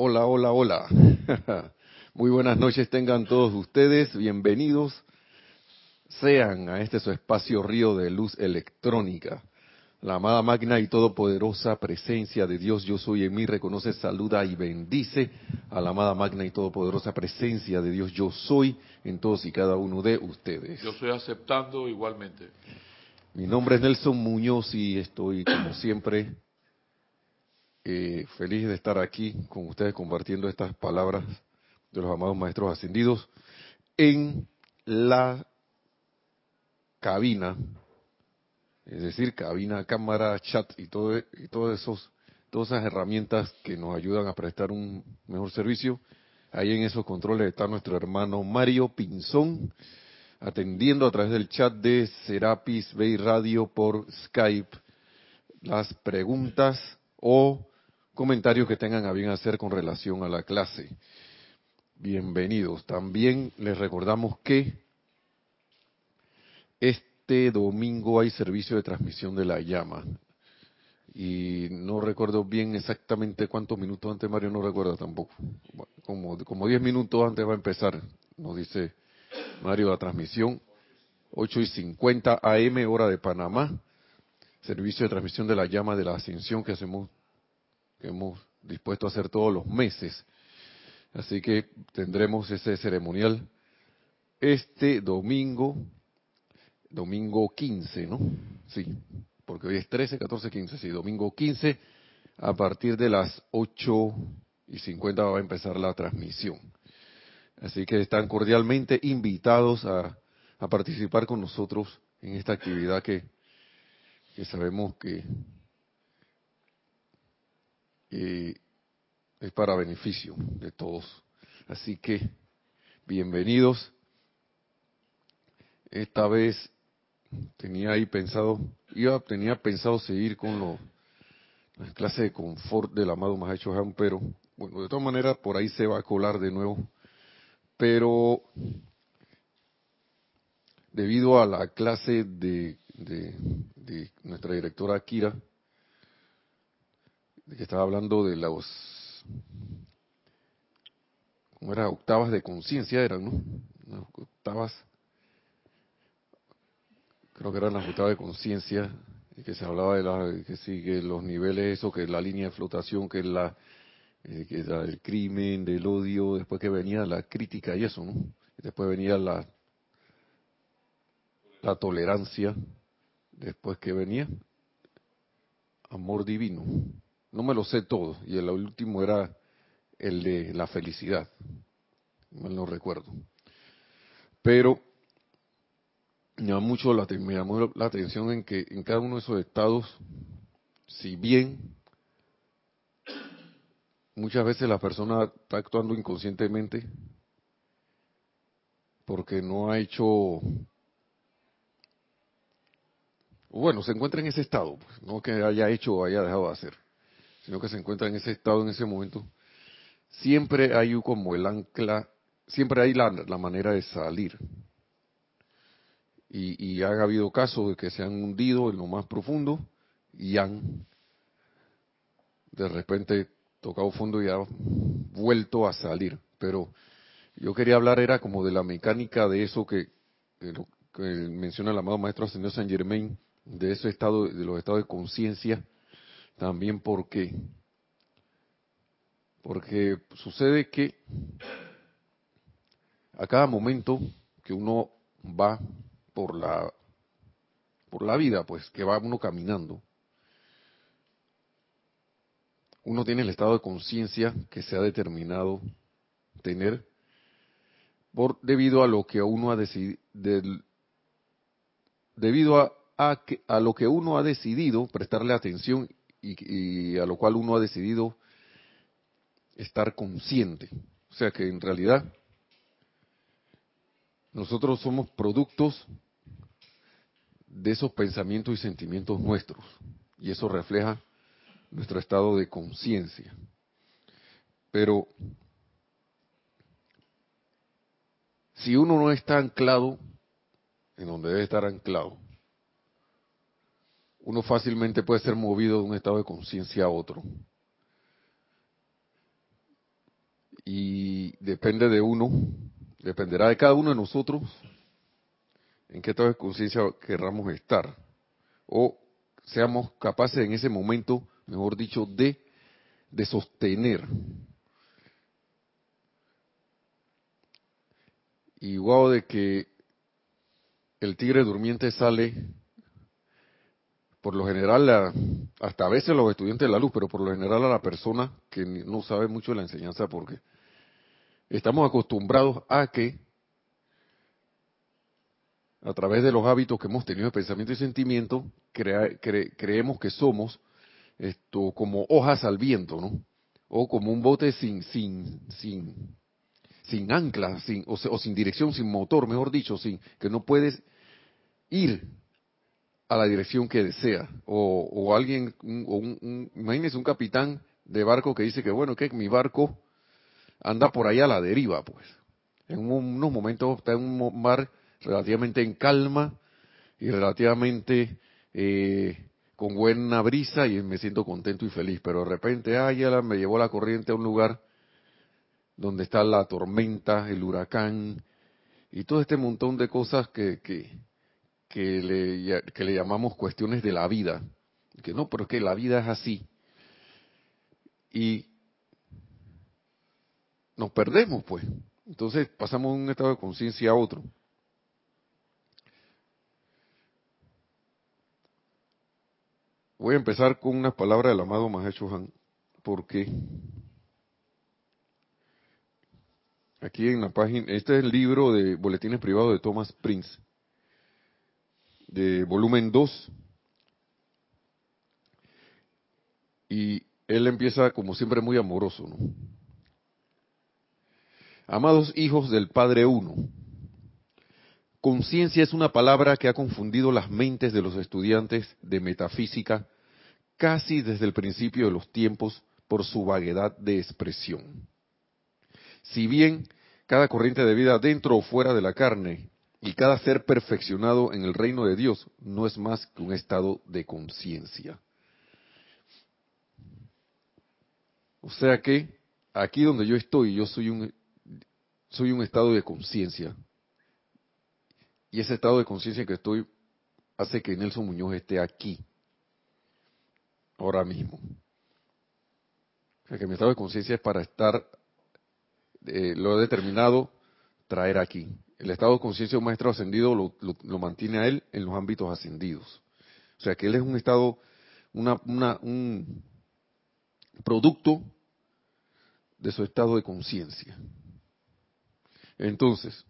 Hola, hola, hola. Muy buenas noches tengan todos ustedes. Bienvenidos sean a este su espacio río de luz electrónica. La amada magna y todopoderosa presencia de Dios yo soy en mí reconoce, saluda y bendice a la amada magna y todopoderosa presencia de Dios yo soy en todos y cada uno de ustedes. Yo estoy aceptando igualmente. Mi nombre es Nelson Muñoz y estoy como siempre eh, feliz de estar aquí con ustedes compartiendo estas palabras de los amados maestros ascendidos en la cabina, es decir, cabina, cámara, chat y todo y todos esos todas esas herramientas que nos ayudan a prestar un mejor servicio. Ahí en esos controles está nuestro hermano Mario Pinzón, atendiendo a través del chat de Serapis Bay Radio por Skype las preguntas o comentarios que tengan a bien hacer con relación a la clase. Bienvenidos. También les recordamos que este domingo hay servicio de transmisión de la llama. Y no recuerdo bien exactamente cuántos minutos antes, Mario no recuerda tampoco. Como, como 10 minutos antes va a empezar, nos dice Mario, la transmisión. 8 y 50 AM, hora de Panamá. Servicio de transmisión de la llama de la ascensión que hacemos, que hemos dispuesto a hacer todos los meses. Así que tendremos ese ceremonial este domingo, domingo 15, ¿no? Sí, porque hoy es 13, 14, 15, sí, domingo 15, a partir de las 8 y 50 va a empezar la transmisión. Así que están cordialmente invitados a, a participar con nosotros en esta actividad que, que sabemos que eh, es para beneficio de todos. Así que, bienvenidos. Esta vez tenía ahí pensado, iba, tenía pensado seguir con lo, las clases de confort del amado Mahacho Han, pero bueno, de todas maneras por ahí se va a colar de nuevo. Pero debido a la clase de, de, de nuestra directora Kira, que estaba hablando de los como era octavas de conciencia eran, ¿no? octavas, creo que eran las octavas de conciencia, y que se hablaba de la, que sigue los niveles, eso, que la línea de flotación, que la, eh, que era el crimen, del odio, después que venía la crítica y eso, ¿no? Después venía la, la tolerancia, después que venía amor divino. No me lo sé todo, y el último era el de la felicidad, no lo recuerdo. Pero me llamó mucho la, me llamó la atención en que en cada uno de esos estados, si bien muchas veces la persona está actuando inconscientemente porque no ha hecho bueno, se encuentra en ese estado, pues, no que haya hecho o haya dejado de hacer, sino que se encuentra en ese estado en ese momento, siempre hay como el ancla, siempre hay la, manera de salir. Y, y ha habido casos de que se han hundido en lo más profundo y han de repente tocado fondo y han vuelto a salir. Pero yo quería hablar era como de la mecánica de eso que, que menciona el amado maestro Ascendido San Germain, de ese estado, de los estados de conciencia, también porque porque sucede que a cada momento que uno va por la por la vida, pues que va uno caminando, uno tiene el estado de conciencia que se ha determinado tener por debido a lo que uno ha decidido debido a, a, a, lo que uno ha decidido prestarle atención y, a lo cual uno ha decidido estar consciente. O sea que en realidad nosotros somos productos de esos pensamientos y sentimientos nuestros. Y eso refleja nuestro estado de conciencia. Pero si uno no está anclado en donde debe estar anclado, uno fácilmente puede ser movido de un estado de conciencia a otro. Y depende de uno, dependerá de cada uno de nosotros en qué estado de conciencia querramos estar. O seamos capaces en ese momento, mejor dicho, de, de sostener. Y wow, de que el tigre durmiente sale, por lo general, hasta a veces los estudiantes de la luz, pero por lo general a la persona que no sabe mucho de la enseñanza, porque estamos acostumbrados a que a través de los hábitos que hemos tenido de pensamiento y sentimiento, creemos que somos esto como hojas al viento, ¿no? O como un bote sin sin sin sin ancla, sin o, sin dirección, sin motor, mejor dicho, sin que no puedes ir a la dirección que desea. O, o alguien, un, imagínese un capitán de barco que dice que bueno, que mi barco anda por ahí a la deriva, pues. En unos momentos está en un mar relativamente en calma y relativamente eh, con buena brisa y me siento contento y feliz. Pero de repente, ay, ya me llevó la corriente a un lugar donde está la tormenta, el huracán y todo este montón de cosas que, que, que, le, que le llamamos cuestiones de la vida. Que no, pero es que la vida es así. Y nos perdemos, pues. Entonces pasamos de un estado de conciencia a otro. Voy a empezar con unas palabras del amado Mahecho Han, porque aquí en la página, este es el libro de Boletines Privados de Thomas Prince, de volumen 2, y él empieza como siempre muy amoroso, ¿no? Amados hijos del Padre Uno, Conciencia es una palabra que ha confundido las mentes de los estudiantes de metafísica casi desde el principio de los tiempos por su vaguedad de expresión. Si bien cada corriente de vida dentro o fuera de la carne y cada ser perfeccionado en el reino de Dios no es más que un estado de conciencia. O sea que aquí donde yo estoy, yo soy un, soy un estado de conciencia, y ese estado de conciencia que estoy hace que Nelson Muñoz esté aquí, ahora mismo. O sea, que mi estado de conciencia es para estar, eh, lo he determinado, traer aquí. El estado de conciencia de maestro ascendido lo, mantiene a él en los ámbitos ascendidos. O sea, que él es un estado, una, un producto de su estado de conciencia. Entonces,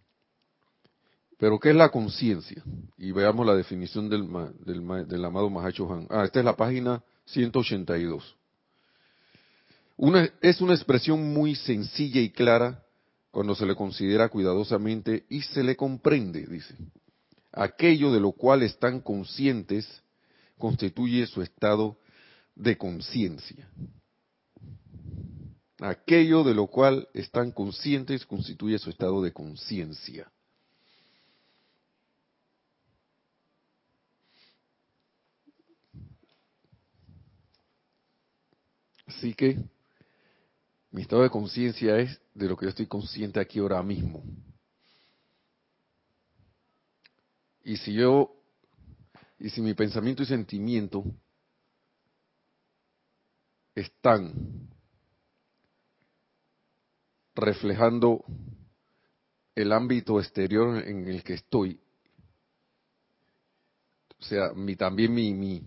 pero ¿qué es la conciencia? Y veamos la definición del, del, amado Mahacho Han. Ah, esta es la página 182. Una, es una expresión muy sencilla y clara cuando se le considera cuidadosamente y se le comprende, dice. Aquello de lo cual están conscientes constituye su estado de conciencia. Aquello de lo cual están conscientes constituye su estado de conciencia. Así que mi estado de conciencia es de lo que yo estoy consciente aquí ahora mismo. Y si yo, y si mi pensamiento y sentimiento están reflejando el ámbito exterior en el que estoy, o sea, mi, también mi, mi,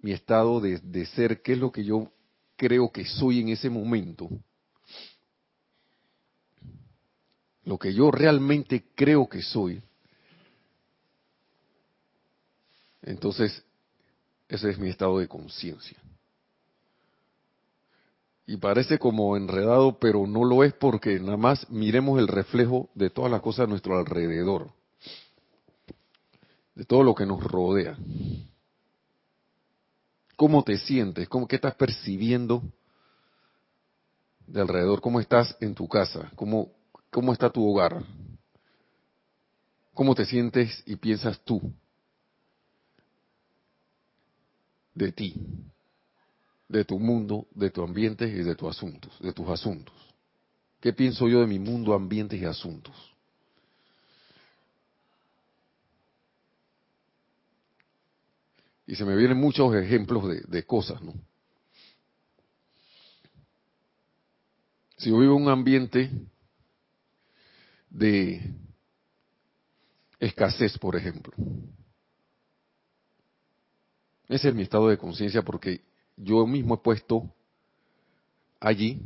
mi estado de, de ser, qué es lo que yo creo que soy en ese momento, lo que yo realmente creo que soy, entonces ese es mi estado de conciencia. Y parece como enredado, pero no lo es porque nada más miremos el reflejo de todas las cosas a nuestro alrededor, de todo lo que nos rodea. ¿Cómo te sientes? ¿Cómo, ¿Qué estás percibiendo de alrededor? ¿Cómo estás en tu casa? ¿Cómo, ¿Cómo está tu hogar? ¿Cómo te sientes y piensas tú de ti, de tu mundo, de tu ambiente y de tus asuntos, de tus asuntos? ¿Qué pienso yo de mi mundo, ambientes y asuntos? Y se me vienen muchos ejemplos de, de cosas, ¿no? Si yo vivo en un ambiente de escasez, por ejemplo, ese es mi estado de conciencia porque yo mismo he puesto allí,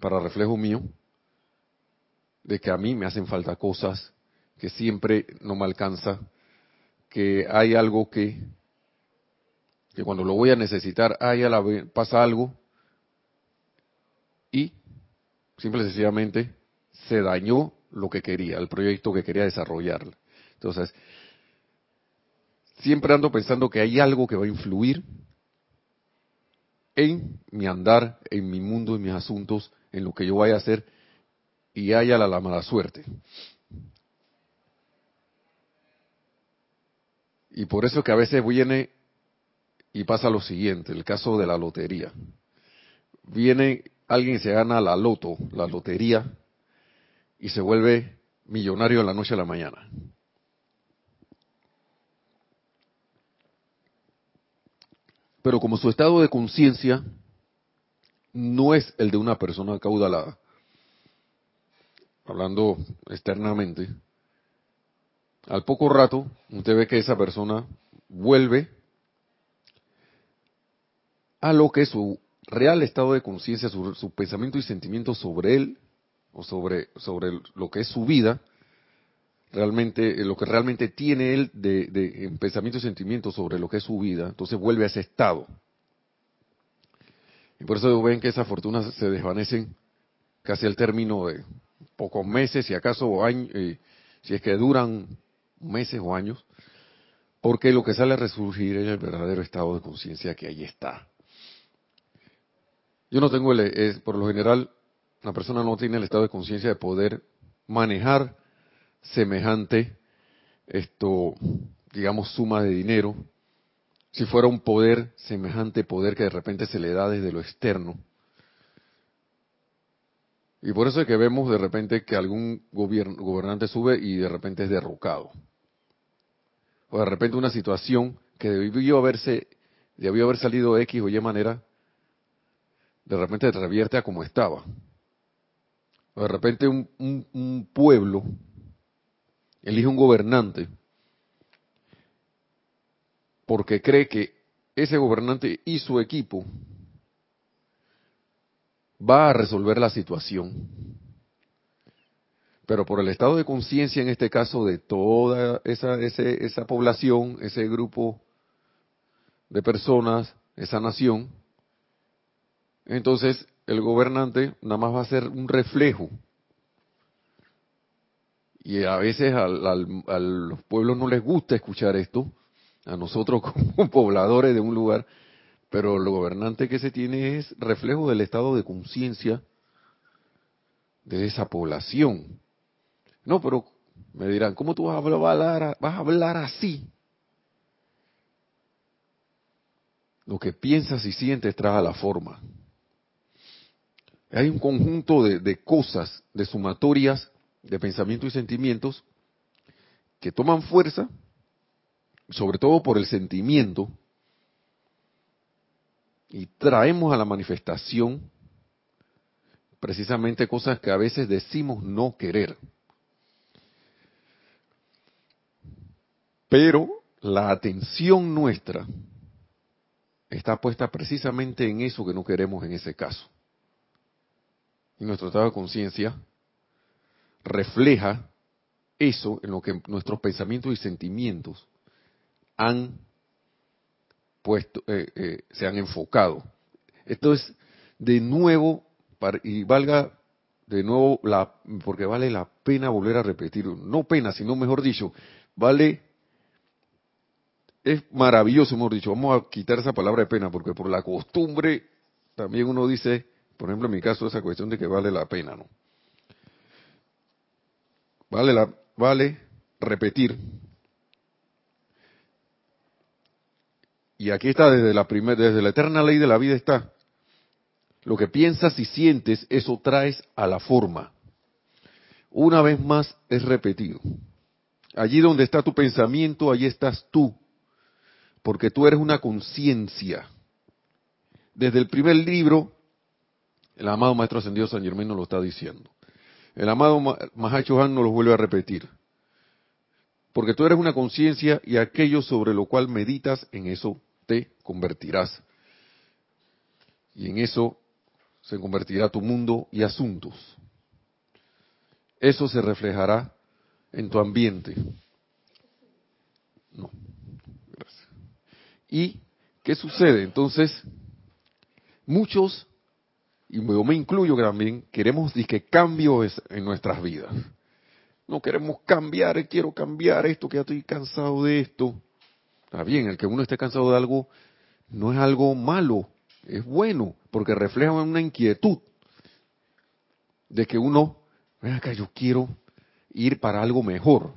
para reflejo mío, de que a mí me hacen falta cosas, que siempre no me alcanza, que hay algo que, que cuando lo voy a necesitar, hay a la pasa algo y simple y sencillamente se dañó lo que quería, el proyecto que quería desarrollar. Entonces, siempre ando pensando que hay algo que va a influir en mi andar, en mi mundo, en mis asuntos, en lo que yo vaya a hacer, y haya la, mala suerte. Y por eso que a veces viene y pasa lo siguiente, el caso de la lotería. Viene alguien se gana la loto, la lotería, y se vuelve millonario en la noche a la mañana. Pero como su estado de conciencia no es el de una persona caudalada, hablando externamente, al poco rato usted ve que esa persona vuelve a lo que su real estado de conciencia, su, pensamiento y sentimiento sobre él, o sobre, sobre lo que es su vida, realmente, lo que realmente tiene él de, de pensamiento y sentimiento sobre lo que es su vida, entonces vuelve a ese estado. Y por eso ven que esas fortunas se desvanecen casi al término de pocos meses, si acaso años, eh, si es que duran meses o años, porque lo que sale a resurgir es el verdadero estado de conciencia que ahí está. Yo no tengo, el, es, por lo general, la persona no tiene el estado de conciencia de poder manejar semejante, esto, digamos, suma de dinero, si fuera un poder, semejante poder que de repente se le da desde lo externo. Y por eso es que vemos de repente que algún gobernante sube y de repente es derrocado. O de repente una situación que debió haberse, debió haber salido X o Y manera, de repente revierte a como estaba. De repente un, pueblo elige un gobernante porque cree que ese gobernante y su equipo va a resolver la situación. Pero por el estado de conciencia, en este caso, de toda esa, esa población, ese grupo de personas, esa nación, entonces el gobernante nada más va a ser un reflejo. Y a veces a los pueblos no les gusta escuchar esto, a nosotros como pobladores de un lugar, pero el gobernante que se tiene es reflejo del estado de conciencia de esa población. No, pero me dirán, ¿cómo tú vas a hablar, vas a hablar así? Lo que piensas y sientes trae la forma. Hay un conjunto de, cosas, de sumatorias, de pensamientos y sentimientos que toman fuerza, sobre todo por el sentimiento, y traemos a la manifestación precisamente cosas que a veces decimos no querer. Pero la atención nuestra está puesta precisamente en eso que no queremos en ese caso y nuestro estado de conciencia refleja eso en lo que nuestros pensamientos y sentimientos han puesto, eh, eh, se han enfocado. Esto es de nuevo, y valga de nuevo, la, porque vale la pena volver a repetirlo, no pena, sino mejor dicho, vale, es maravilloso, mejor dicho, vamos a quitar esa palabra de pena, porque por la costumbre también uno dice, por ejemplo, en mi caso, esa cuestión de que vale la pena, ¿no? Vale, la, vale repetir. Y aquí está desde la primera, desde la eterna ley de la vida está lo que piensas y sientes, eso traes a la forma. Una vez más es repetido. Allí donde está tu pensamiento, allí estás tú, porque tú eres una conciencia. Desde el primer libro, el amado Maestro Ascendido San Germán nos lo está diciendo. El amado Mahacho Han nos lo vuelve a repetir. Porque tú eres una conciencia y aquello sobre lo cual meditas, en eso te convertirás. Y en eso se convertirá tu mundo y asuntos. Eso se reflejará en tu ambiente. No. Gracias. ¿Y qué sucede? Entonces, muchos, y yo me incluyo también, queremos que cambios en nuestras vidas. No queremos cambiar, quiero cambiar esto, que ya estoy cansado de esto. Está bien, el que uno esté cansado de algo no es algo malo, es bueno, porque refleja una inquietud de que uno, ven acá, yo quiero ir para algo mejor,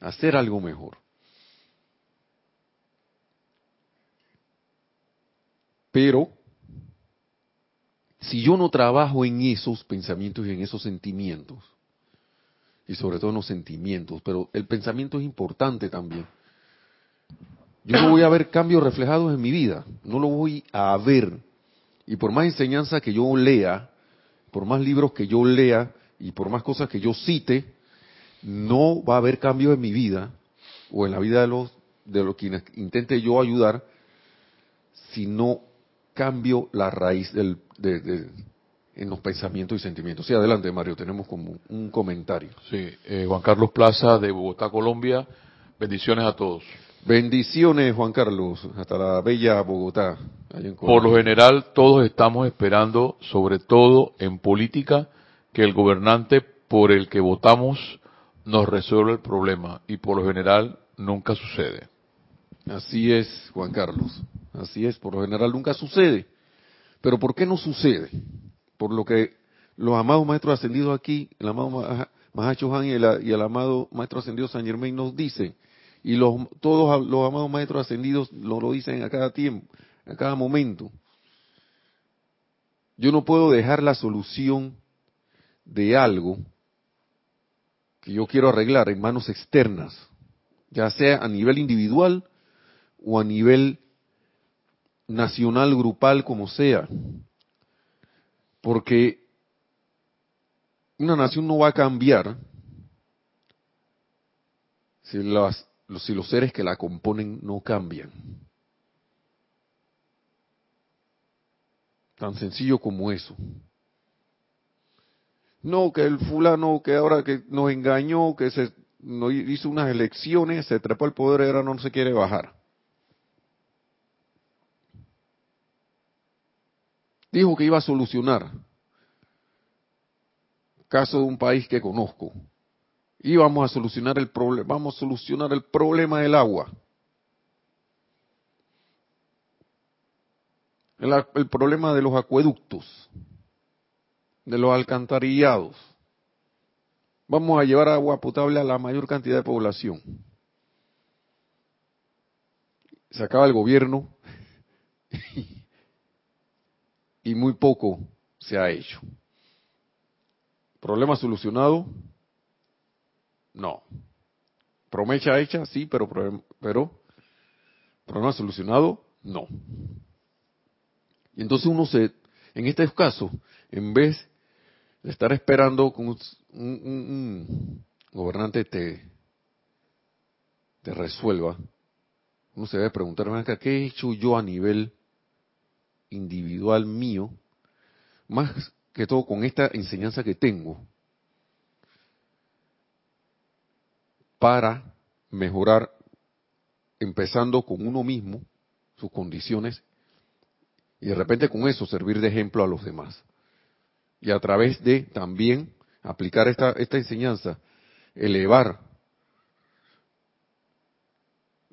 hacer algo mejor. Pero, si yo no trabajo en esos pensamientos y en esos sentimientos, y sobre todo en los sentimientos, pero el pensamiento es importante también. Yo no voy a ver cambios reflejados en mi vida, no lo voy a ver. Y por más enseñanza que yo lea, por más libros que yo lea y por más cosas que yo cite, no va a haber cambios en mi vida o en la vida de los de los quienes intente yo ayudar si no cambio la raíz del, de, en los pensamientos y sentimientos. Sí, adelante Mario, tenemos como un comentario. Sí, eh, Juan Carlos Plaza de Bogotá, Colombia. Bendiciones a todos. Bendiciones Juan Carlos, hasta la bella Bogotá. Por lo general todos estamos esperando, sobre todo en política, que el gobernante por el que votamos nos resuelva el problema y por lo general nunca sucede. Así es, Juan Carlos. Así es, por lo general nunca sucede. Pero ¿por qué no sucede? por lo que los amados maestros ascendidos aquí, el amado Mahacho Han y el, amado maestro ascendido San Germain nos dicen, y los, todos los amados maestros ascendidos lo dicen a cada tiempo, a cada momento. Yo no puedo dejar la solución de algo que yo quiero arreglar en manos externas, ya sea a nivel individual o a nivel nacional, grupal, como sea. Porque una nación no va a cambiar si, si los seres que la componen no cambian. Tan sencillo como eso. No, que el fulano que ahora que nos engañó, que se no hizo unas elecciones, se trepó al poder y ahora no se quiere bajar. Dijo que iba a solucionar. Caso de un país que conozco. Íbamos a solucionar el problema, vamos a solucionar el problema del agua. El, el problema de los acueductos, de los alcantarillados. Vamos a llevar agua potable a la mayor cantidad de población. Se acaba el gobierno y muy poco se ha hecho. ¿Problema solucionado? No. ¿Promesa hecha? Sí, pero, pero ¿problema solucionado? No. Y entonces uno se, en este caso, en vez de estar esperando que un, gobernante te, te resuelva, uno se debe preguntar, ¿qué he hecho yo a nivel individual mío, más que todo con esta enseñanza que tengo, para mejorar, empezando con uno mismo, sus condiciones, y de repente con eso servir de ejemplo a los demás. Y a través de también aplicar esta, esta enseñanza, elevar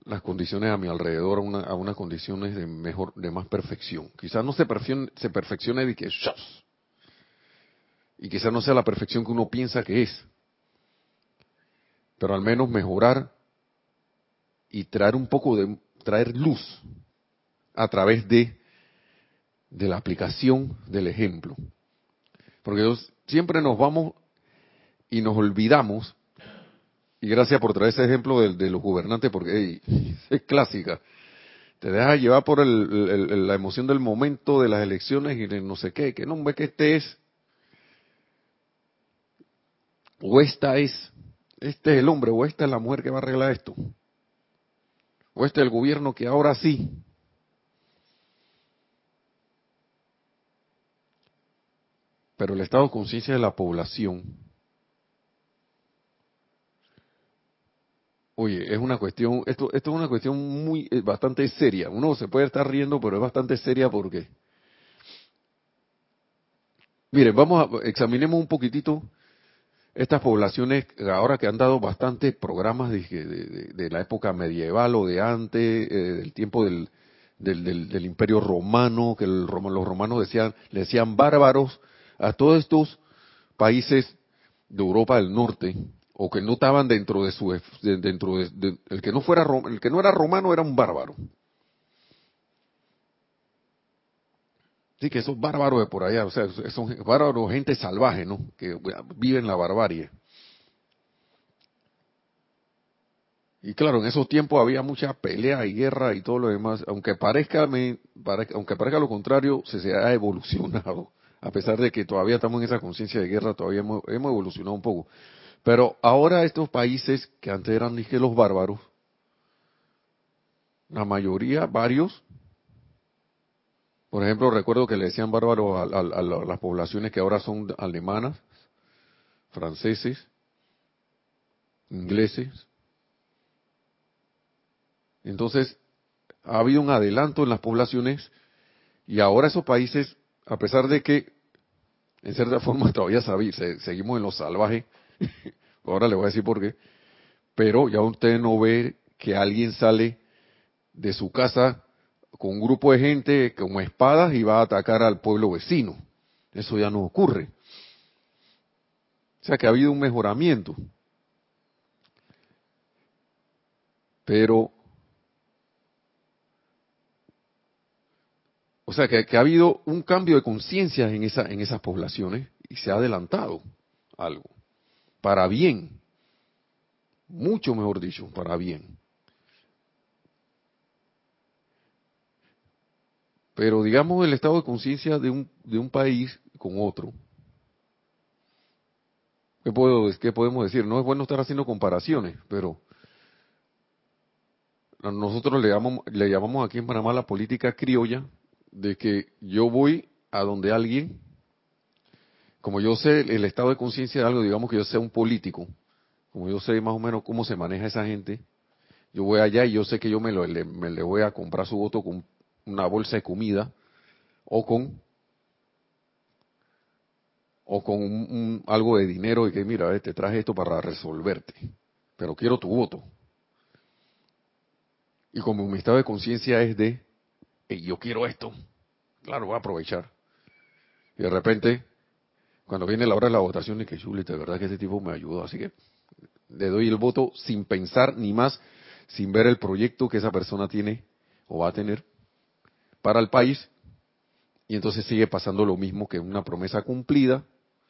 las condiciones a mi alrededor a, una, a unas condiciones de mejor, de más perfección. Quizás no se, perfeccione, se perfeccione de que y quizás no sea la perfección que uno piensa que es, pero al menos mejorar y traer un poco de traer luz a través de de la aplicación del ejemplo. Porque siempre nos vamos y nos olvidamos, y gracias por traer ese ejemplo de, los gobernantes, porque es clásica. Te dejas llevar por la emoción del momento de las elecciones y de no sé qué, que no ve que este es, o esta es, este es el hombre, o esta es la mujer que va a arreglar esto, o este es el gobierno que ahora sí, pero el estado de conciencia de la población, oye, es una cuestión, esto, esto es una cuestión muy, eh, bastante seria. Uno se puede estar riendo, pero es bastante seria porque, miren, vamos a, examinemos un poquitito estas poblaciones ahora que han dado bastantes programas de, la época medieval o de antes, eh, del tiempo del, del, imperio romano, que los romanos decían, le decían bárbaros a todos estos países de Europa del Norte o que no estaban dentro de su dentro de, el que no fuera el que no era romano era un bárbaro. Sí que esos bárbaros de por allá o sea son bárbaros gente salvaje no que viven la barbarie. Y claro en esos tiempos había mucha pelea y guerra y todo lo demás. Aunque parezca me, aunque parezca lo contrario se, se ha evolucionado. A pesar de que todavía estamos en esa conciencia de guerra, todavía hemos, evolucionado un poco. Pero ahora estos países que antes eran dije los bárbaros, la mayoría, varios, por ejemplo, recuerdo que le decían bárbaros a, las poblaciones que ahora son alemanas, franceses, ingleses. Entonces, ha habido un adelanto en las poblaciones y ahora esos países, a pesar de que en cierta forma todavía seguimos en lo salvaje. Ahora le voy a decir por qué. Pero ya usted no ve que alguien sale de su casa con un grupo de gente con espadas y va a atacar al pueblo vecino. Eso ya no ocurre. O sea que ha habido un mejoramiento. Pero O sea, que, ha habido un cambio de conciencia en, esa, en esas poblaciones y se ha adelantado algo. Para bien. Mucho mejor dicho, para bien. Pero digamos el estado de conciencia de un, de un país con otro. ¿Qué, puedo, ¿Qué podemos decir? No es bueno estar haciendo comparaciones, pero nosotros le llamamos, le llamamos aquí en Panamá la política criolla de que yo voy a donde alguien, como yo sé el estado de conciencia de algo, digamos que yo sea un político, como yo sé más o menos cómo se maneja esa gente, yo voy allá y yo sé que yo me, lo, le, me le voy a comprar su voto con una bolsa de comida o con o con un, algo de dinero y que mira, te traje esto para resolverte, pero quiero tu voto. Y como mi estado de conciencia es de y yo quiero esto, claro, voy a aprovechar. Y de repente, cuando viene la hora de la votación, y que chulita, de verdad que ese tipo me ayudó, así que le doy el voto sin pensar ni más, sin ver el proyecto que esa persona tiene o va a tener para el país, y entonces sigue pasando lo mismo que una promesa cumplida,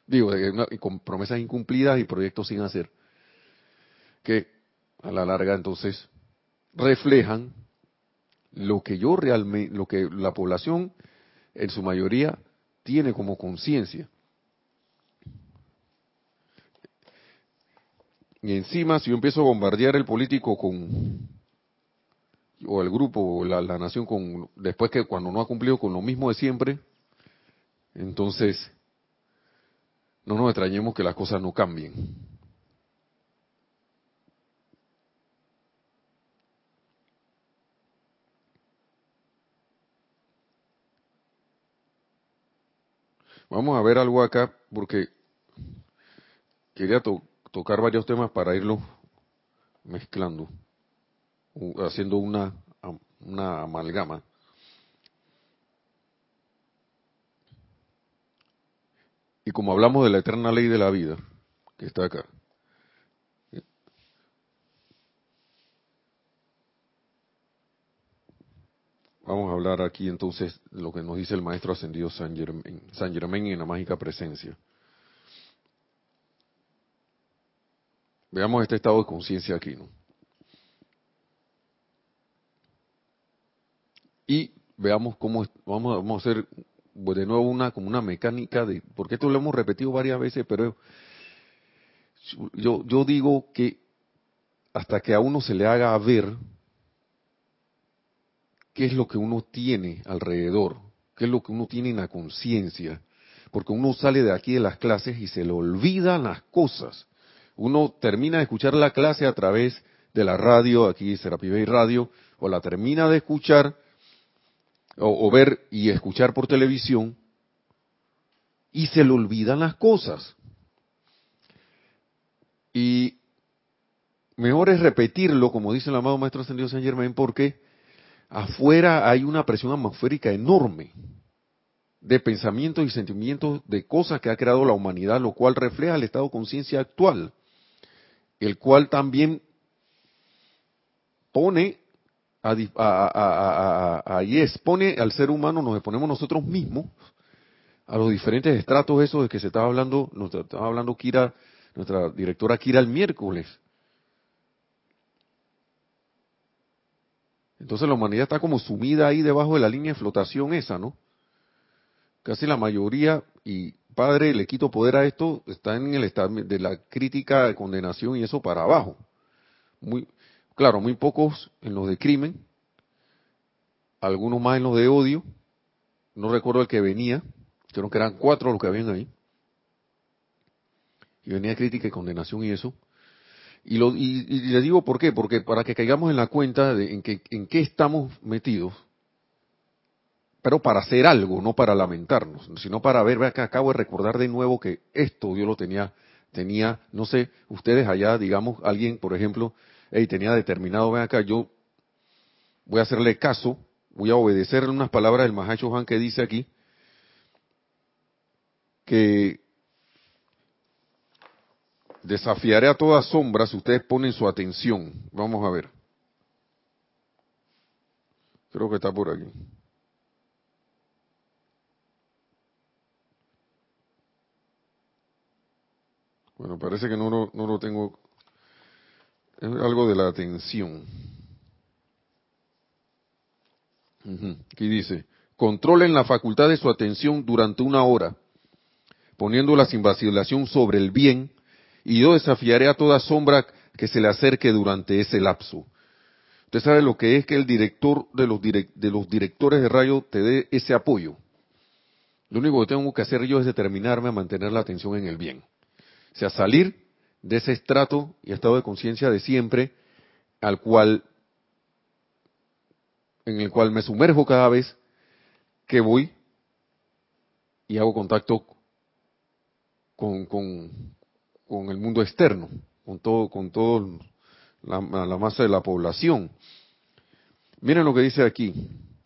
digo, con promesas incumplidas y proyectos sin hacer, que a la larga entonces reflejan lo que yo realmente, lo que la población en su mayoría tiene como conciencia. Y encima, si yo empiezo a bombardear el político con, o el grupo, o la, la nación con, después que cuando no ha cumplido con lo mismo de siempre, entonces no nos extrañemos que las cosas no cambien. Vamos a ver algo acá porque quería tocar varios temas para irlos mezclando, haciendo una, una amalgama. Y como hablamos de la eterna ley de la vida, que está acá, Vamos a hablar aquí entonces lo que nos dice el maestro ascendido San Germain, San Germain en la mágica presencia. Veamos este estado de conciencia aquí, ¿no? Y veamos cómo vamos, a hacer de nuevo una como una mecánica de porque esto lo hemos repetido varias veces, pero yo yo digo que hasta que a uno se le haga ver qué es lo que uno tiene alrededor, qué es lo que uno tiene en la conciencia, porque uno sale de aquí de las clases y se le olvidan las cosas. Uno termina de escuchar la clase a través de la radio, aquí Serapi Bay Radio, o la termina de escuchar, o, ver y escuchar por televisión, y se le olvidan las cosas. Y mejor es repetirlo, como dice el amado Maestro Ascendido San Germain, porque afuera hay una presión atmosférica enorme de pensamientos y sentimientos de cosas que ha creado la humanidad, lo cual refleja el estado de conciencia actual, el cual también pone a, a, a, expone al ser humano, nos exponemos nosotros mismos a los diferentes estratos esos de que se estaba hablando, nos estaba hablando Kira, nuestra directora Kira el miércoles, Entonces la humanidad está como sumida ahí debajo de la línea de flotación esa, ¿no? Casi la mayoría, y padre, le quito poder a esto, está en el estado de la crítica, de condenación y eso para abajo. Muy, claro, muy pocos en los de crimen, algunos más en los de odio, no recuerdo el que venía, creo que eran cuatro los que habían ahí. Y venía crítica y condenación y eso. Y, lo, y, le digo por qué, porque para que caigamos en la cuenta de en, que, en qué estamos metidos, pero para hacer algo, no para lamentarnos, sino para ver, que acabo de recordar de nuevo que esto yo lo tenía, tenía, no sé, ustedes allá, digamos, alguien, por ejemplo, hey, tenía determinado, ven acá, yo voy a hacerle caso, voy a obedecerle unas palabras del Mahacho Han que dice aquí, que Desafiaré a toda sombra si ustedes ponen su atención. Vamos a ver. Creo que está por aquí. Bueno, parece que no lo, no lo tengo. Es algo de la atención. Aquí dice, controlen la facultad de su atención durante una hora, poniéndola sin vacilación sobre el bien y yo desafiaré a toda sombra que se le acerque durante ese lapso. Usted sabe lo que es que el director de los, de los directores de rayo te dé ese apoyo. Lo único que tengo que hacer yo es determinarme a mantener la atención en el bien. Sea, salir de ese estrato y estado de conciencia de siempre al cual en el cual me sumerjo cada vez que voy y hago contacto con, con, con el mundo externo, con todo, con todo la masa de la población. Miren lo que dice aquí.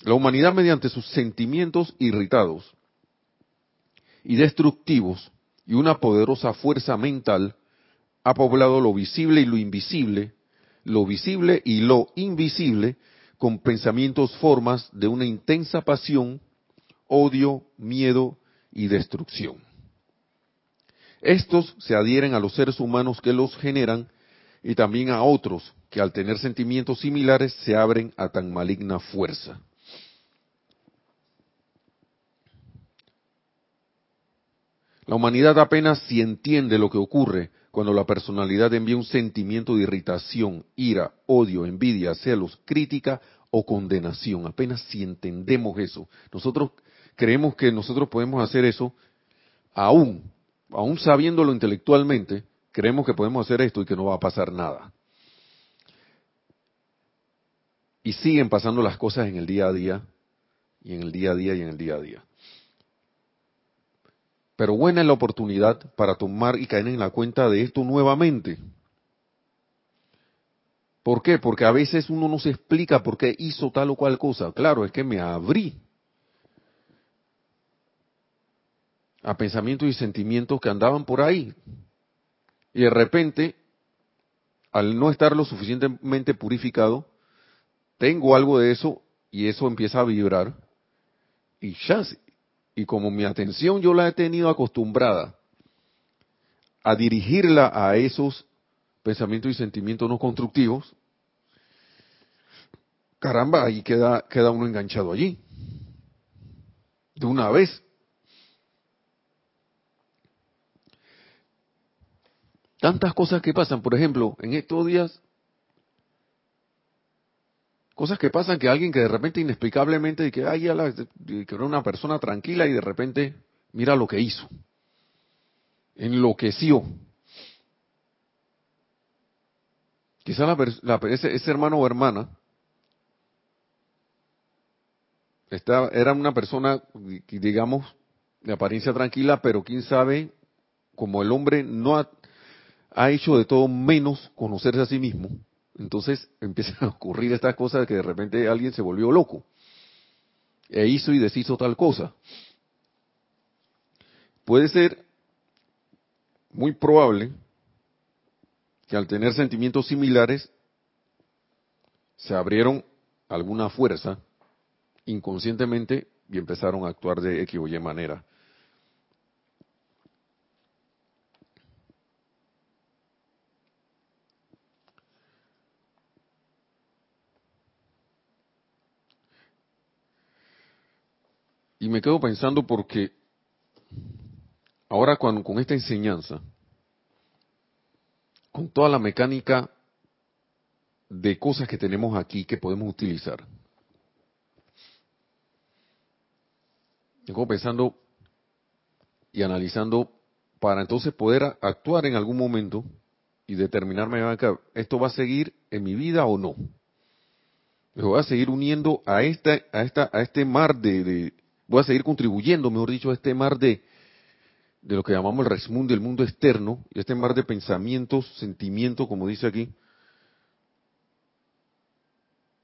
La humanidad mediante sus sentimientos irritados y destructivos y una poderosa fuerza mental ha poblado lo visible y lo invisible, lo visible y lo invisible con pensamientos formas de una intensa pasión, odio, miedo y destrucción. Estos se adhieren a los seres humanos que los generan y también a otros que al tener sentimientos similares se abren a tan maligna fuerza. La humanidad apenas si entiende lo que ocurre cuando la personalidad envía un sentimiento de irritación, ira, odio, envidia, celos, crítica o condenación. Apenas si entendemos eso. Nosotros creemos que nosotros podemos hacer eso aún aún sabiéndolo intelectualmente, creemos que podemos hacer esto y que no va a pasar nada. Y siguen pasando las cosas en el día a día, y en el día a día, y en el día a día. Pero buena es la oportunidad para tomar y caer en la cuenta de esto nuevamente. ¿Por qué? Porque a veces uno no se explica por qué hizo tal o cual cosa. Claro, es que me abrí a pensamientos y sentimientos que andaban por ahí. Y de repente, al no estar lo suficientemente purificado, tengo algo de eso y eso empieza a vibrar y ya, y como mi atención yo la he tenido acostumbrada a dirigirla a esos pensamientos y sentimientos no constructivos, caramba, ahí queda, queda uno enganchado allí. De una vez. Tantas cosas que pasan, por ejemplo, en estos días, cosas que pasan que alguien que de repente inexplicablemente, que, ay, que era una persona tranquila y de repente mira lo que hizo. Enloqueció. Quizá ese hermano o hermana era una persona, digamos, de apariencia tranquila, pero quién sabe, como el hombre no ha hecho de todo menos conocerse a sí mismo, entonces empiezan a ocurrir estas cosas que de repente alguien se volvió loco e hizo y deshizo tal cosa. Puede ser muy probable que al tener sentimientos similares se abrieron alguna fuerza inconscientemente y empezaron a actuar de X o Y manera. Y me quedo pensando porque ahora con, con esta enseñanza, con toda la mecánica de cosas que tenemos aquí que podemos utilizar, Estoy pensando y analizando para entonces poder actuar en algún momento y determinarme esto va a seguir en mi vida o no. Me voy a seguir uniendo a esta, a esta, a este mar de, voy a seguir contribuyendo, mejor dicho, a este mar de, de lo que llamamos el resmundo, el mundo externo, y este mar de pensamientos, sentimientos, como dice aquí,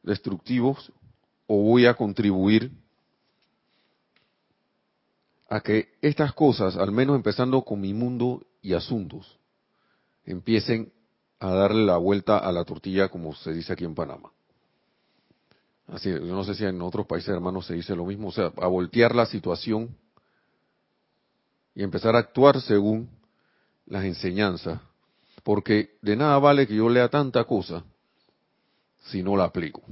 destructivos, o voy a contribuir a que estas cosas, al menos empezando con mi mundo y asuntos, empiecen a darle la vuelta a la tortilla, como se dice aquí en Panamá. Así, no sé si en otros países hermanos se dice lo mismo, o sea, a voltear la situación y empezar a actuar según las enseñanzas, porque de nada vale que yo lea tanta cosa si no la aplico.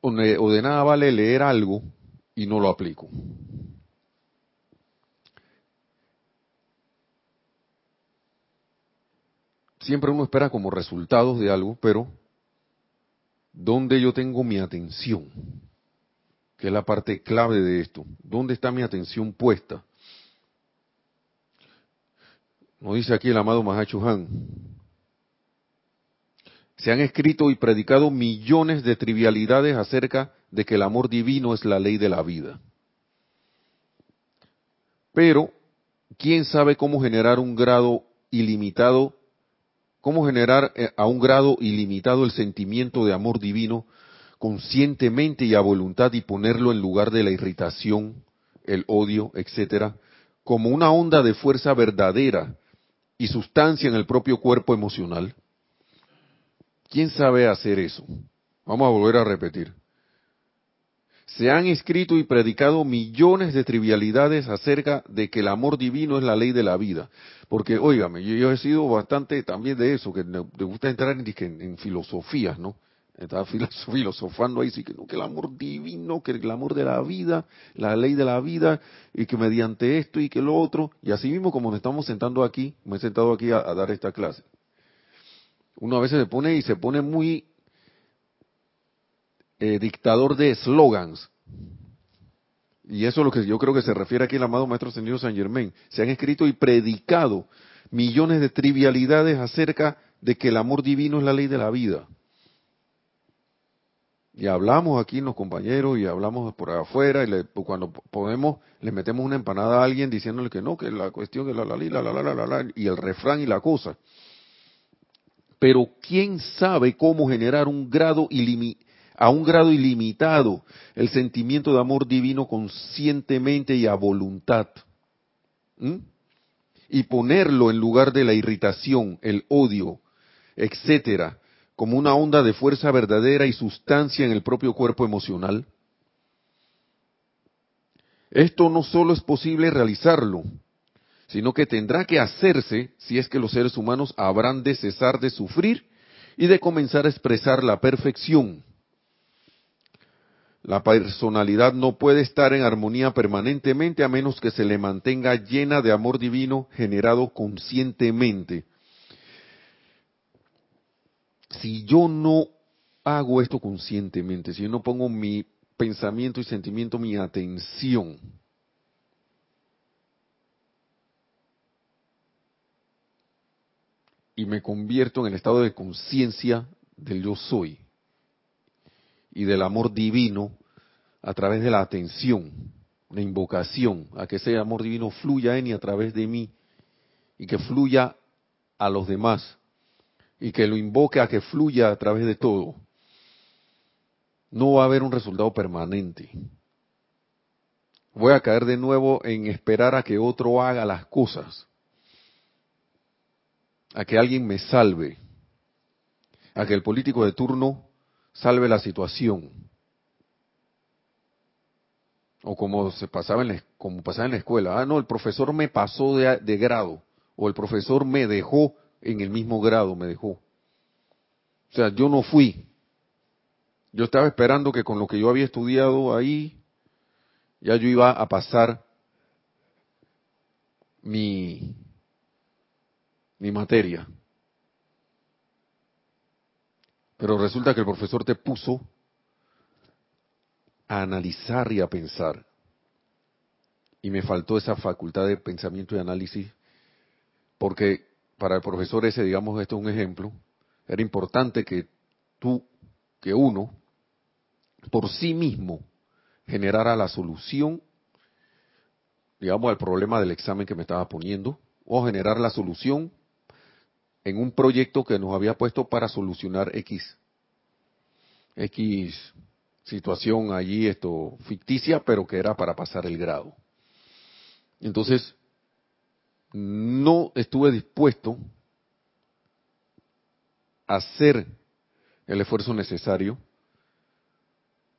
O de nada vale leer algo y no lo aplico. Siempre uno espera como resultados de algo, pero ¿dónde yo tengo mi atención? Que es la parte clave de esto. ¿Dónde está mi atención puesta? Nos dice aquí el amado Mahacho Han. Se han escrito y predicado millones de trivialidades acerca de que el amor divino es la ley de la vida. Pero, ¿quién sabe cómo generar un grado ilimitado, cómo generar eh, a un grado ilimitado el sentimiento de amor divino conscientemente y a voluntad y ponerlo en lugar de la irritación, el odio, etcétera, como una onda de fuerza verdadera y sustancia en el propio cuerpo emocional? ¿Quién sabe hacer eso? Vamos a volver a repetir se han escrito y predicado millones de trivialidades acerca de que el amor divino es la ley de la vida. Porque, óigame, yo, he sido bastante también de eso, que me, gusta entrar en, filosofías, ¿no? Estaba filosofando ahí, sí, que, que el amor divino, que el amor de la vida, la ley de la vida, y que mediante esto y que lo otro, y así mismo como nos estamos sentando aquí, me he sentado aquí a dar esta clase. Uno a veces se pone y se pone muy eh, dictador de slogans. Y eso es lo que yo creo que se refiere aquí el amado Maestro Señor San Germain. Se han escrito y predicado millones de trivialidades acerca de que el amor divino es la ley de la vida. Y hablamos aquí los compañeros y hablamos por afuera y cuando podemos le metemos una empanada a alguien diciéndole que no, que la cuestión de la la la la la la la y el refrán y la cosa. Pero quién sabe cómo generar un grado ilimitado a un grado ilimitado el sentimiento de amor divino conscientemente y a voluntad. Y ponerlo en lugar de la irritación, el odio, etcétera, como una onda de fuerza verdadera y sustancia en el propio cuerpo emocional? Esto no solo es posible realizarlo, sino que tendrá que hacerse si es que los seres humanos habrán de cesar de sufrir y de comenzar a expresar la perfección. La personalidad no puede estar en armonía permanentemente a menos que se le mantenga llena de amor divino generado conscientemente. Si yo no hago esto conscientemente, si yo no pongo mi pensamiento y sentimiento, mi atención, y me convierto en el estado de conciencia del yo soy y del amor divino a través de la atención, la invocación, a que ese amor divino fluya en y a través de mí y que fluya a los demás y que lo invoque a que fluya a través de todo. No va a haber un resultado permanente. Voy a caer de nuevo en esperar a que otro haga las cosas a que alguien me salve, a que el político de turno salve la situación. O como se pasaba en la, como pasaba en la escuela, ah no, el profesor me pasó de, de grado, o el profesor me dejó en el mismo grado, me dejó. O sea, yo no fui. Yo estaba esperando que con lo que yo había estudiado ahí, ya yo iba a pasar mi, mi materia. Pero resulta que el profesor te puso a analizar y a pensar. Y me faltó esa facultad de pensamiento y análisis, porque para el profesor ese, digamos, esto es un ejemplo, era importante que tú, que uno, por sí mismo, generara la solución, digamos, al problema del examen que me estaba poniendo, o generar la solución en un proyecto que nos había puesto para solucionar X, X situación allí, esto ficticia, pero que era para pasar el grado. Entonces, no estuve dispuesto a hacer el esfuerzo necesario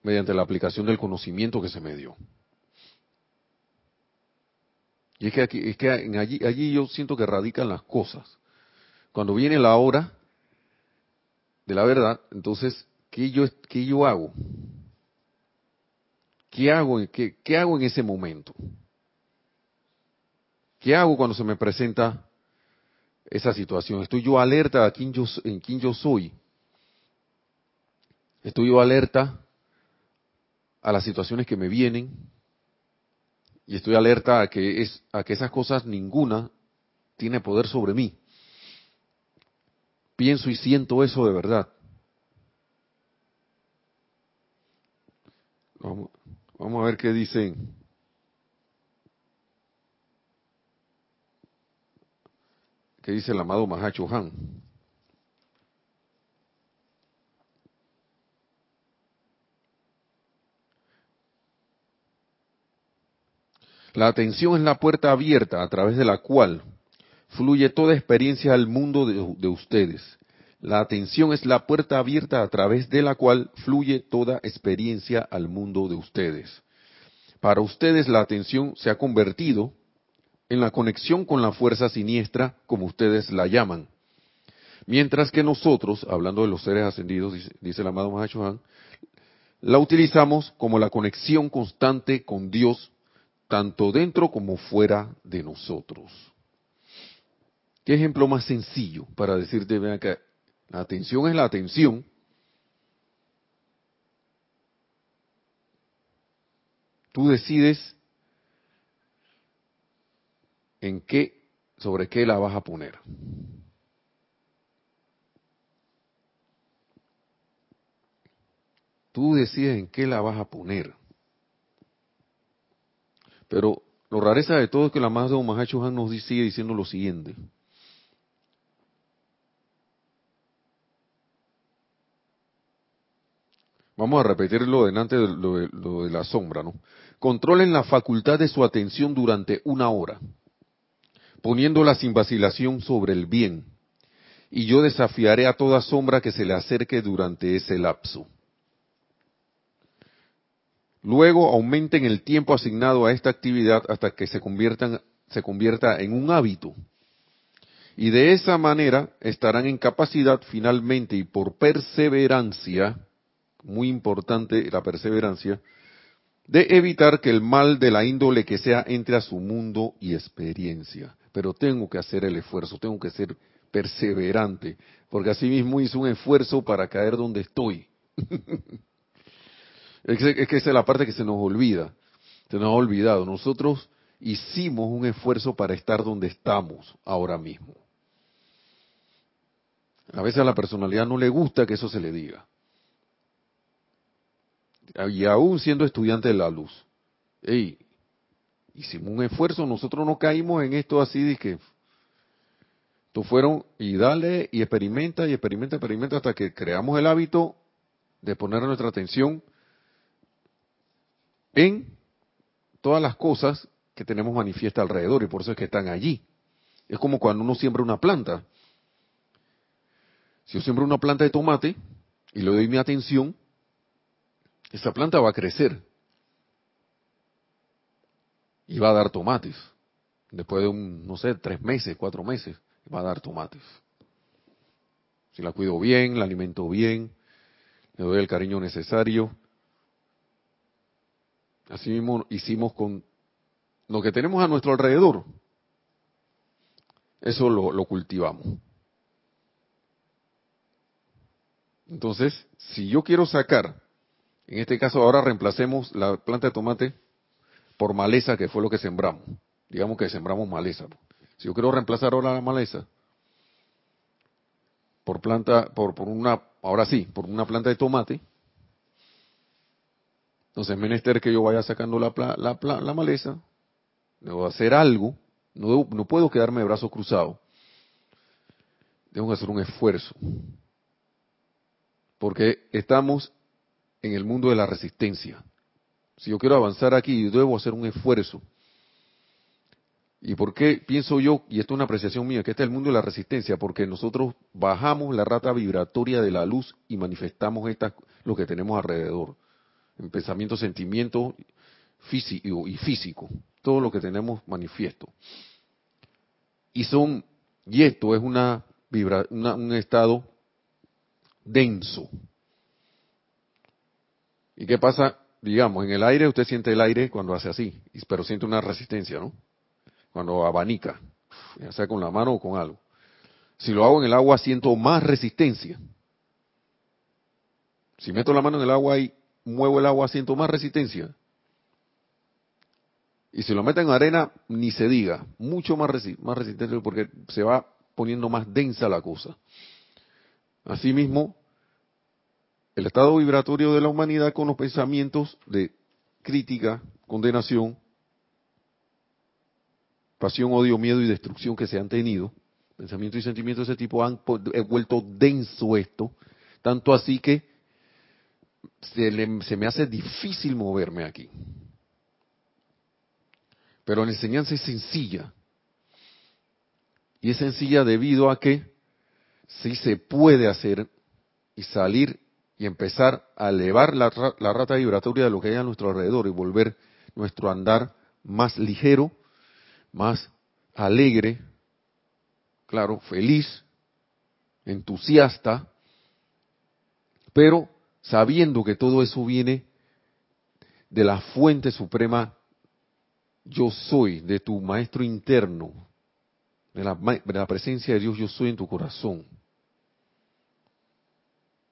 mediante la aplicación del conocimiento que se me dio. Y es que, aquí, es que allí, allí yo siento que radican las cosas cuando viene la hora de la verdad, entonces, ¿qué yo, qué yo hago? ¿Qué hago, qué, qué hago en ese momento? ¿Qué hago cuando se me presenta esa situación? ¿Estoy yo alerta a quién yo, en quién yo soy? ¿Estoy yo alerta a las situaciones que me vienen? Y estoy alerta a que, es, a que esas cosas ninguna tiene poder sobre mí pienso y siento eso de verdad. Vamos, a ver qué dicen. ¿Qué dice el amado Mahacho Han? La atención es la puerta abierta a través de la cual fluye toda experiencia al mundo de, ustedes. La atención es la puerta abierta a través de la cual fluye toda experiencia al mundo de ustedes. Para ustedes la atención se ha convertido en la conexión con la fuerza siniestra, como ustedes la llaman. Mientras que nosotros, hablando de los seres ascendidos, dice, el amado Mahachohan, la utilizamos como la conexión constante con Dios, tanto dentro como fuera de nosotros. ¿Qué ejemplo más sencillo para decirte, vean que la atención es la atención? Tú decides en qué, sobre qué la vas a poner. Tú decides en qué la vas a poner. Pero lo rareza de todo es que la más de Mahacho nos sigue diciendo lo siguiente. Vamos a repetirlo delante de lo, de la sombra, ¿no? Controlen la facultad de su atención durante una hora, poniéndola sin vacilación sobre el bien, y yo desafiaré a toda sombra que se le acerque durante ese lapso. Luego aumenten el tiempo asignado a esta actividad hasta que se, se convierta en un hábito. Y de esa manera estarán en capacidad finalmente y por perseverancia, muy importante la perseverancia, de evitar que el mal de la índole que sea entre a su mundo y experiencia. Pero tengo que hacer el esfuerzo, tengo que ser perseverante, porque así mismo hice un esfuerzo para caer donde estoy. Es que, esa es la parte que se nos olvida, se nos ha olvidado. Nosotros hicimos un esfuerzo para estar donde estamos ahora mismo. A veces a la personalidad no le gusta que eso se le diga. Y aún siendo estudiante de la luz. Ey, hicimos un esfuerzo, nosotros no caímos en esto así de que tú fueron y dale y experimenta y experimenta, experimenta hasta que creamos el hábito de poner nuestra atención en todas las cosas que tenemos manifiesta alrededor y por eso es que están allí. Es como cuando uno siembra una planta. Si yo siembro una planta de tomate y le doy mi atención, esa planta va a crecer y va a dar tomates. Después de un, no sé, tres meses, cuatro meses, va a dar tomates. Si la cuido bien, la alimento bien, le doy el cariño necesario, Así mismo hicimos con lo que tenemos a nuestro alrededor. Eso lo, cultivamos. Entonces, si yo quiero sacar, en este caso ahora reemplacemos la planta de tomate por maleza, que fue lo que sembramos. Digamos que sembramos maleza. Si yo quiero reemplazar ahora la maleza por planta, por, una, ahora sí, por una planta de tomate, entonces es menester que yo vaya sacando la, maleza, debo hacer algo, no, no puedo quedarme de brazos cruzados, que hacer un esfuerzo, porque estamos en el mundo de la resistencia. Si yo quiero avanzar aquí, debo hacer un esfuerzo. ¿Y por qué pienso yo, y esto es una apreciación mía, que este es el mundo de la resistencia? Porque nosotros bajamos la rata vibratoria de la luz y manifestamos esta, lo que tenemos alrededor en pensamiento, sentimiento físico y físico, todo lo que tenemos manifiesto. Y son, y esto es una, vibra, un estado denso. ¿Y qué pasa? Digamos, en el aire usted siente el aire cuando hace así, pero siente una resistencia, ¿no? Cuando abanica, ya sea con la mano o con algo. Si lo hago en el agua siento más resistencia. Si meto la mano en el agua hay muevo el agua, siento más resistencia. Y si lo meten en arena, ni se diga, mucho más, más resistente porque se va poniendo más densa la cosa. Asimismo, el estado vibratorio de la humanidad con los pensamientos de crítica, condenación, pasión, odio, miedo y destrucción que se han tenido, pensamientos y sentimientos de ese tipo han vuelto denso esto, tanto así que se, me hace difícil moverme aquí. Pero la enseñanza es sencilla. Y es sencilla debido a que sí se puede hacer y salir y empezar a elevar la, la, rata vibratoria de lo que hay a nuestro alrededor y volver nuestro andar más ligero, más alegre, claro, feliz, entusiasta, pero sabiendo que todo eso viene de la fuente suprema yo soy, de tu maestro interno, de la, presencia de Dios yo soy en tu corazón,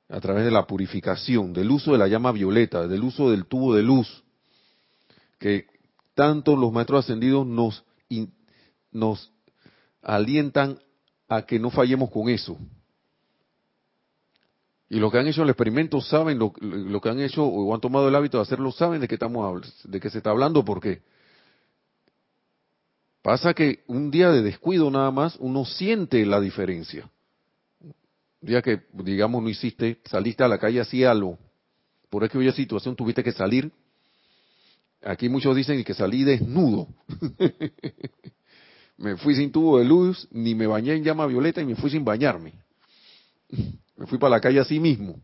a través de la purificación, del uso de la llama violeta, del uso del tubo de luz, que tanto los maestros ascendidos nos, nos alientan a que no fallemos con eso, y los que han hecho el experimento saben lo, que han hecho o han tomado el hábito de hacerlo, saben de qué estamos de qué se está hablando, porque pasa que un día de descuido nada más uno siente la diferencia. Día que, digamos, no hiciste, saliste a la calle así algo, por aquella situación tuviste que salir. Aquí muchos dicen que salí desnudo. me fui sin tubo de luz, ni me bañé en llama violeta y me fui sin bañarme. Me fui para la calle así mismo.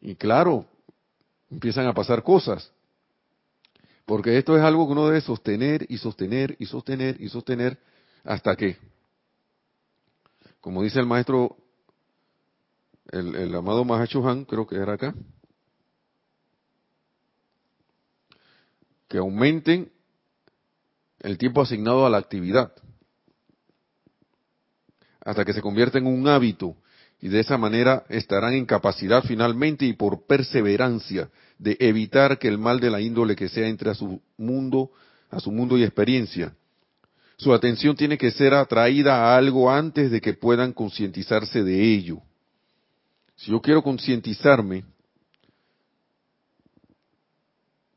Y claro, empiezan a pasar cosas. Porque esto es algo que uno debe sostener y sostener y sostener y sostener hasta que, como dice el maestro, el, el amado Mahacho Han, creo que era acá, que aumenten el tiempo asignado a la actividad hasta que se convierta en un hábito y de esa manera estarán en capacidad finalmente y por perseverancia de evitar que el mal de la índole que sea entre a su mundo, a su mundo y experiencia. Su atención tiene que ser atraída a algo antes de que puedan concientizarse de ello. Si yo quiero concientizarme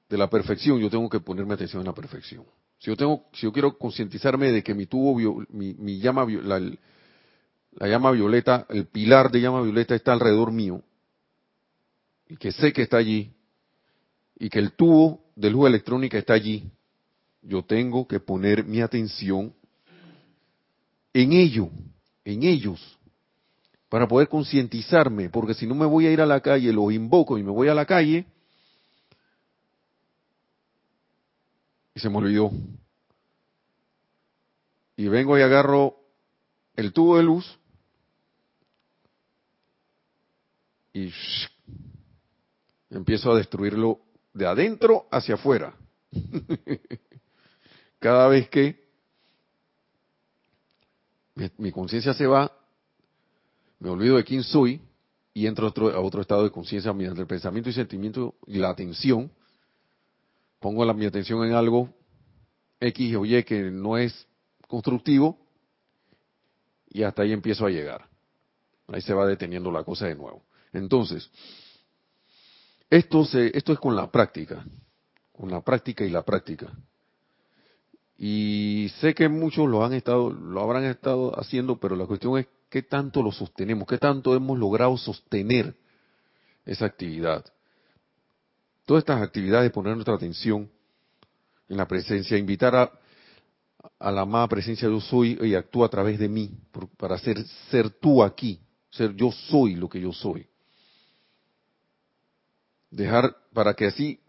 de la perfección, yo tengo que ponerme atención en la perfección. Si yo tengo, si yo quiero concientizarme de que mi tubo, mi, llama, la, la llama violeta, el pilar de llama violeta está alrededor mío, y que sé que está allí, y que el tubo de luz electrónica está allí, yo tengo que poner mi atención en ello, en ellos, para poder concientizarme, porque si no me voy a ir a la calle, los invoco y me voy a la calle, y se me olvidó. Y vengo y agarro el tubo de luz y empiezo a destruirlo de adentro hacia afuera. Cada vez que mi, conciencia se va, me olvido de quién soy y entro a otro, estado de conciencia mediante el pensamiento y sentimiento y la atención. Pongo mi atención en algo X o Y que no es constructivo y hasta ahí empiezo a llegar. Ahí se va deteniendo la cosa de nuevo. Entonces, esto, se, esto es con la práctica, con la práctica y la práctica. Y sé que muchos lo han estado, lo habrán estado haciendo, pero la cuestión es qué tanto lo sostenemos, qué tanto hemos logrado sostener esa actividad. Todas estas actividades, poner nuestra atención en la presencia, invitar a, la amada presencia yo soy y actúa a través de mí, para ser, ser tú aquí, ser yo soy lo que yo soy dejar para que así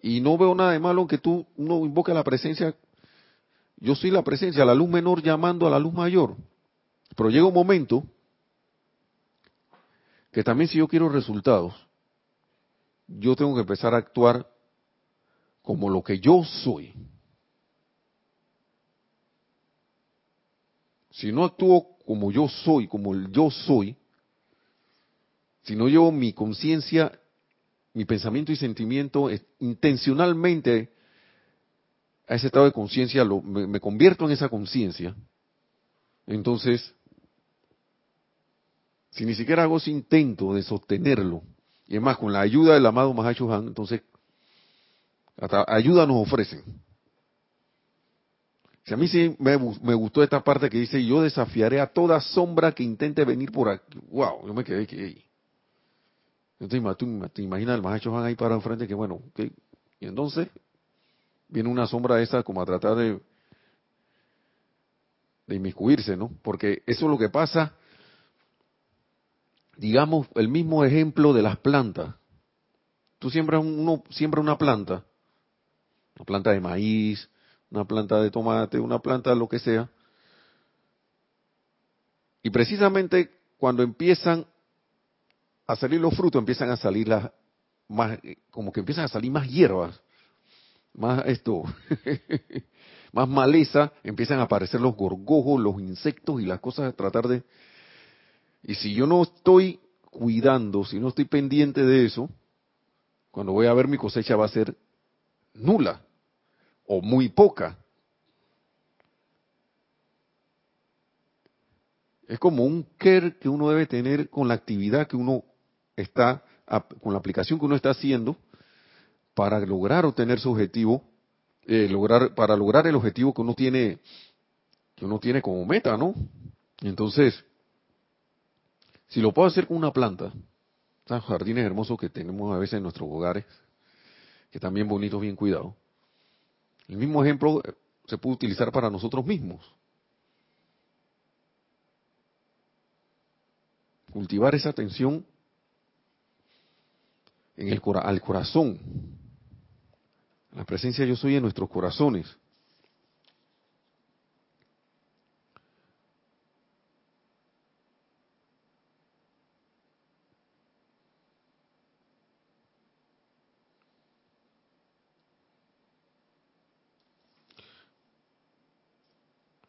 y no veo nada de malo que tú no invoques la presencia. Yo soy la presencia la luz menor llamando a la luz mayor. Pero llega un momento que también si yo quiero resultados yo tengo que empezar a actuar como lo que yo soy. Si no actúo como yo soy como el yo soy si no llevo mi conciencia mi pensamiento y sentimiento intencionalmente a ese estado de conciencia, me, me, convierto en esa conciencia, entonces, si ni siquiera hago ese intento de sostenerlo, y es más, con la ayuda del amado Mahacho Han, entonces, hasta ayuda nos ofrecen. Si a mí sí me, me, gustó esta parte que dice, yo desafiaré a toda sombra que intente venir por aquí. Wow, yo me quedé que, entonces, te imaginas el maestro van ahí para enfrente que bueno, y entonces viene una sombra esa como a tratar de, de inmiscuirse, ¿no? Porque eso es lo que pasa, digamos, el mismo ejemplo de las plantas. Tú siembras uno siembra una planta, una planta de maíz, una planta de tomate, una planta de lo que sea. Y precisamente cuando empiezan a salir los frutos empiezan a salir las más, como que empiezan a salir más hierbas, más esto, más maleza, empiezan a aparecer los gorgojos, los insectos y las cosas a tratar de... Y si yo no estoy cuidando, si no estoy pendiente de eso, cuando voy a ver mi cosecha va a ser nula o muy poca. Es como un care que uno debe tener con la actividad que uno está con la aplicación que uno está haciendo para lograr obtener su objetivo, eh, lograr para lograr el objetivo que uno tiene que uno tiene como meta, ¿no? Entonces, si lo puedo hacer con una planta, esos jardines hermosos que tenemos a veces en nuestros hogares, que están bien bonitos, bien cuidados, el mismo ejemplo eh, se puede utilizar para nosotros mismos. cultivar esa atención en el, al corazón. La presencia yo soy en nuestros corazones.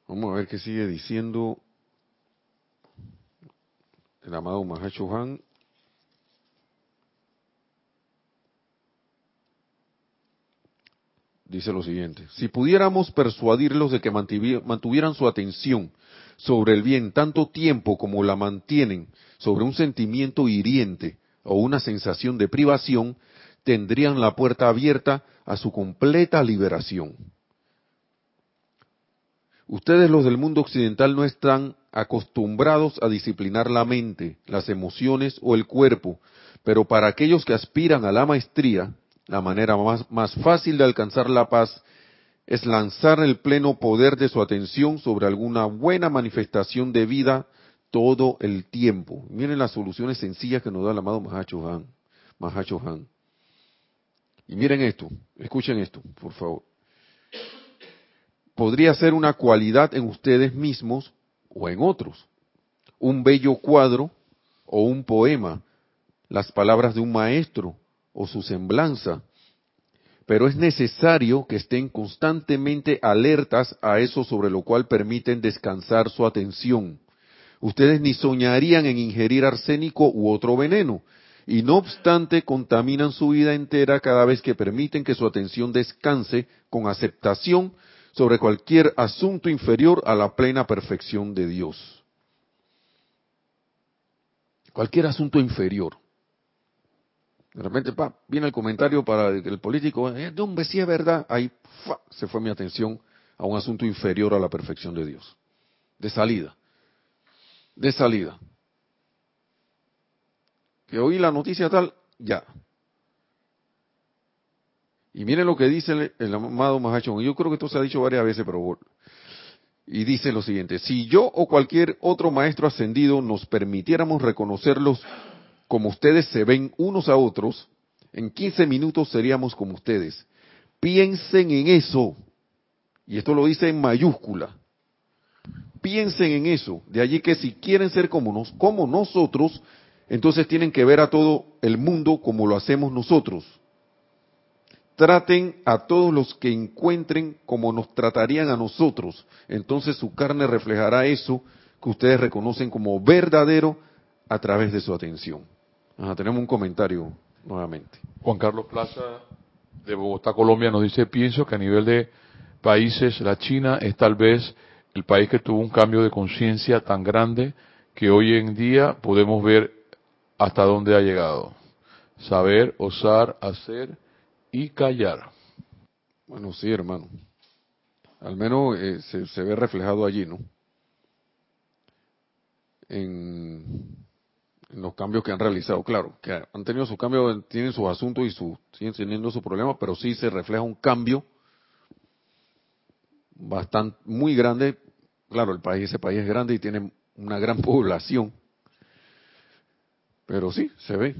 Vamos a ver qué sigue diciendo el amado Mahacho Han. Dice lo siguiente, si pudiéramos persuadirlos de que mantuvieran su atención sobre el bien tanto tiempo como la mantienen sobre un sentimiento hiriente o una sensación de privación, tendrían la puerta abierta a su completa liberación. Ustedes los del mundo occidental no están acostumbrados a disciplinar la mente, las emociones o el cuerpo, pero para aquellos que aspiran a la maestría, la manera más, fácil de alcanzar la paz es lanzar el pleno poder de su atención sobre alguna buena manifestación de vida todo el tiempo. Miren las soluciones sencillas que nos da el amado Mahacho Han. Mahacho Han. Y miren esto, escuchen esto, por favor podría ser una cualidad en ustedes mismos o en otros. Un bello cuadro o un poema, las palabras de un maestro o su semblanza. Pero es necesario que estén constantemente alertas a eso sobre lo cual permiten descansar su atención. Ustedes ni soñarían en ingerir arsénico u otro veneno, y no obstante contaminan su vida entera cada vez que permiten que su atención descanse con aceptación sobre cualquier asunto inferior a la plena perfección de Dios. Cualquier asunto inferior. De repente, pa, viene el comentario para el político, eh, hombre, si es verdad, ahí se fue mi atención a un asunto inferior a la perfección de Dios. De salida. De salida. Que oí la noticia tal, ya, y miren lo que dice el, amado Mahachón. Yo creo que esto se ha dicho varias veces, pero... Y dice lo siguiente, si yo o cualquier otro maestro ascendido nos permitiéramos reconocerlos como ustedes se ven unos a otros, en 15 minutos seríamos como ustedes. Piensen en eso. Y esto lo dice en mayúscula. Piensen en eso. De allí que si quieren ser como, nos, como nosotros, entonces tienen que ver a todo el mundo como lo hacemos nosotros traten a todos los que encuentren como nos tratarían a nosotros. Entonces su carne reflejará eso que ustedes reconocen como verdadero a través de su atención. Tenemos un comentario nuevamente. Juan Carlos Plaza de Bogotá, Colombia, nos dice, pienso que a nivel de países, la China es tal vez el país que tuvo un cambio de conciencia tan grande que hoy en día podemos ver hasta dónde ha llegado. Saber, osar, hacer y callar. Bueno, sí, hermano. Al menos eh, se, ve reflejado allí, ¿no? En, los cambios que han realizado. Claro, que han tenido sus cambios, tienen sus asuntos y su, siguen teniendo sus problemas, pero sí se refleja un cambio bastante, muy grande. Claro, el país, ese país es grande y tiene una gran población. Pero sí, se ve,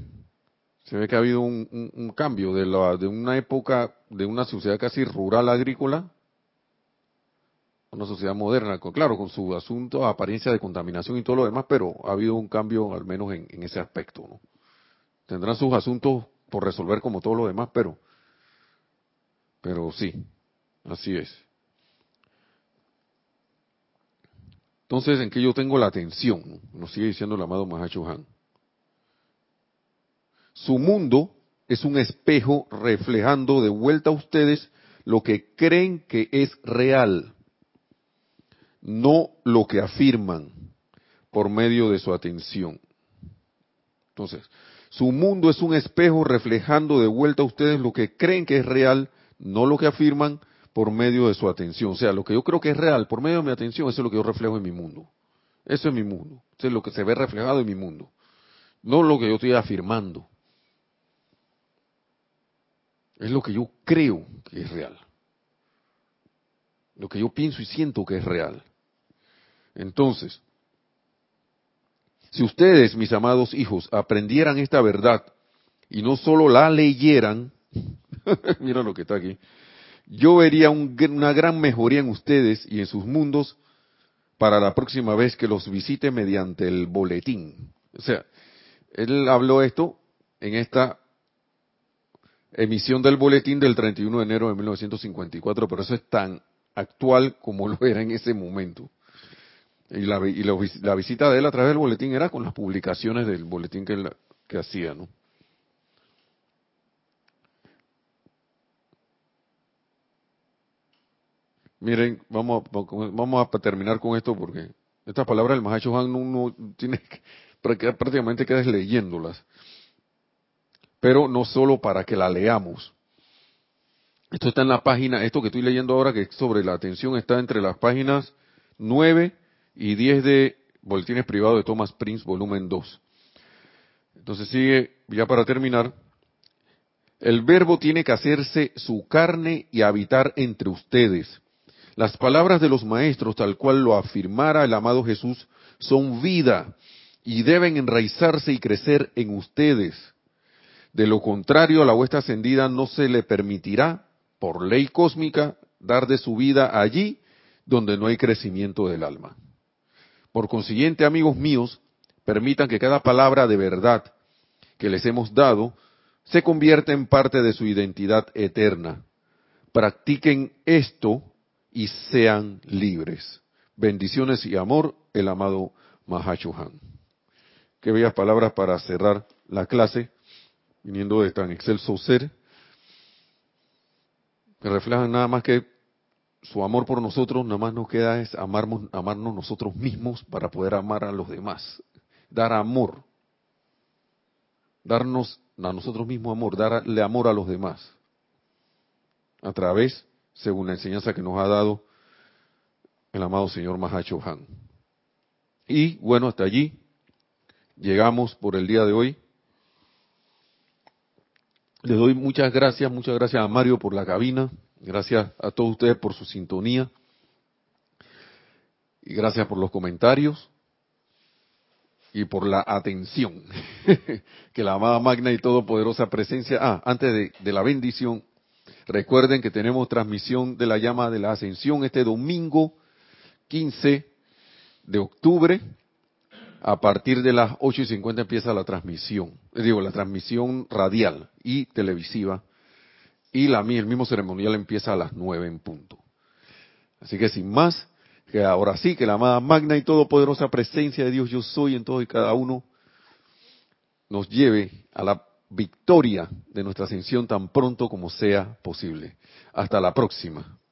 se ve que ha habido un, cambio de, la, de una época, de una sociedad casi rural agrícola, una sociedad moderna, claro, con su asunto, apariencia de contaminación y todo lo demás, pero ha habido un cambio al menos en, ese aspecto. Tendrán sus asuntos por resolver como todo lo demás, pero, pero sí, así es. Entonces, ¿en qué yo tengo la atención? Nos sigue diciendo el amado Mahacho Han. Su mundo es un espejo reflejando de vuelta a ustedes lo que creen que es real, no lo que afirman por medio de su atención. Entonces, su mundo es un espejo reflejando de vuelta a ustedes lo que creen que es real, no lo que afirman por medio de su atención. O sea, lo que yo creo que es real por medio de mi atención, eso es lo que yo reflejo en mi mundo. Eso es mi mundo. Eso es lo que se ve reflejado en mi mundo. No lo que yo estoy afirmando. Es lo que yo creo que es real. Lo que yo pienso y siento que es real. Entonces, Si ustedes, mis amados hijos, aprendieran esta verdad y no solo la leyeran, mira lo que está aquí, yo vería una gran mejoría en ustedes y en sus mundos para la próxima vez que los visite mediante el boletín. O sea, él habló esto en esta emisión del boletín del 31 de enero de 1954, pero eso es tan actual como lo era en ese momento. Y la, visita de él a través del boletín era con las publicaciones del boletín que, que hacía, ¿no? Miren, vamos a, vamos a terminar con esto porque estas palabras del Mahacho Han uno tiene prácticamente que leyéndolas. Pero no solo para que la leamos. Esto está en la página, esto que estoy leyendo ahora, que es sobre la atención, está entre las páginas 9 y 10 de Boletines Privados de Thomas Prince, volumen 2. Entonces sigue, ya para terminar, el verbo tiene que hacerse su carne y habitar entre ustedes las palabras de los maestros, tal cual lo afirmara el amado Jesús, son vida y deben enraizarse y crecer en ustedes. De lo contrario, a la vuestra ascendida no se le permitirá, por ley cósmica, dar de su vida allí donde no hay crecimiento del alma. Por consiguiente, amigos míos, permitan que cada palabra de verdad que les hemos dado se convierta en parte de su identidad eterna. Practiquen esto y sean libres. Bendiciones y amor, el amado Mahachohan. Qué bellas palabras para cerrar la clase, viniendo de tan excelso ser, que reflejan nada más que su amor por nosotros, nada más nos queda es amarnos, amarnos nosotros mismos para poder amar a los demás. Dar amor. Darnos a nosotros mismos amor, darle amor a los demás. A través según la enseñanza que nos ha dado el amado señor Mahacho Han. Y bueno, hasta allí llegamos por el día de hoy. Les doy muchas gracias, muchas gracias a Mario por la cabina, gracias a todos ustedes por su sintonía y gracias por los comentarios y por la atención que la amada magna y todopoderosa presencia. Ah, antes de, la bendición, Recuerden que tenemos transmisión de la llama de la ascensión este domingo 15 de octubre. A partir de las 8 y 50 empieza la transmisión, eh, digo, la transmisión radial y televisiva. Y la, el mismo ceremonial empieza a las 9 en punto. Así que sin más, que ahora sí, que la amada magna y todopoderosa presencia de Dios yo soy en todo y cada uno nos lleve a la victoria de nuestra ascensión tan pronto como sea posible. Hasta la próxima.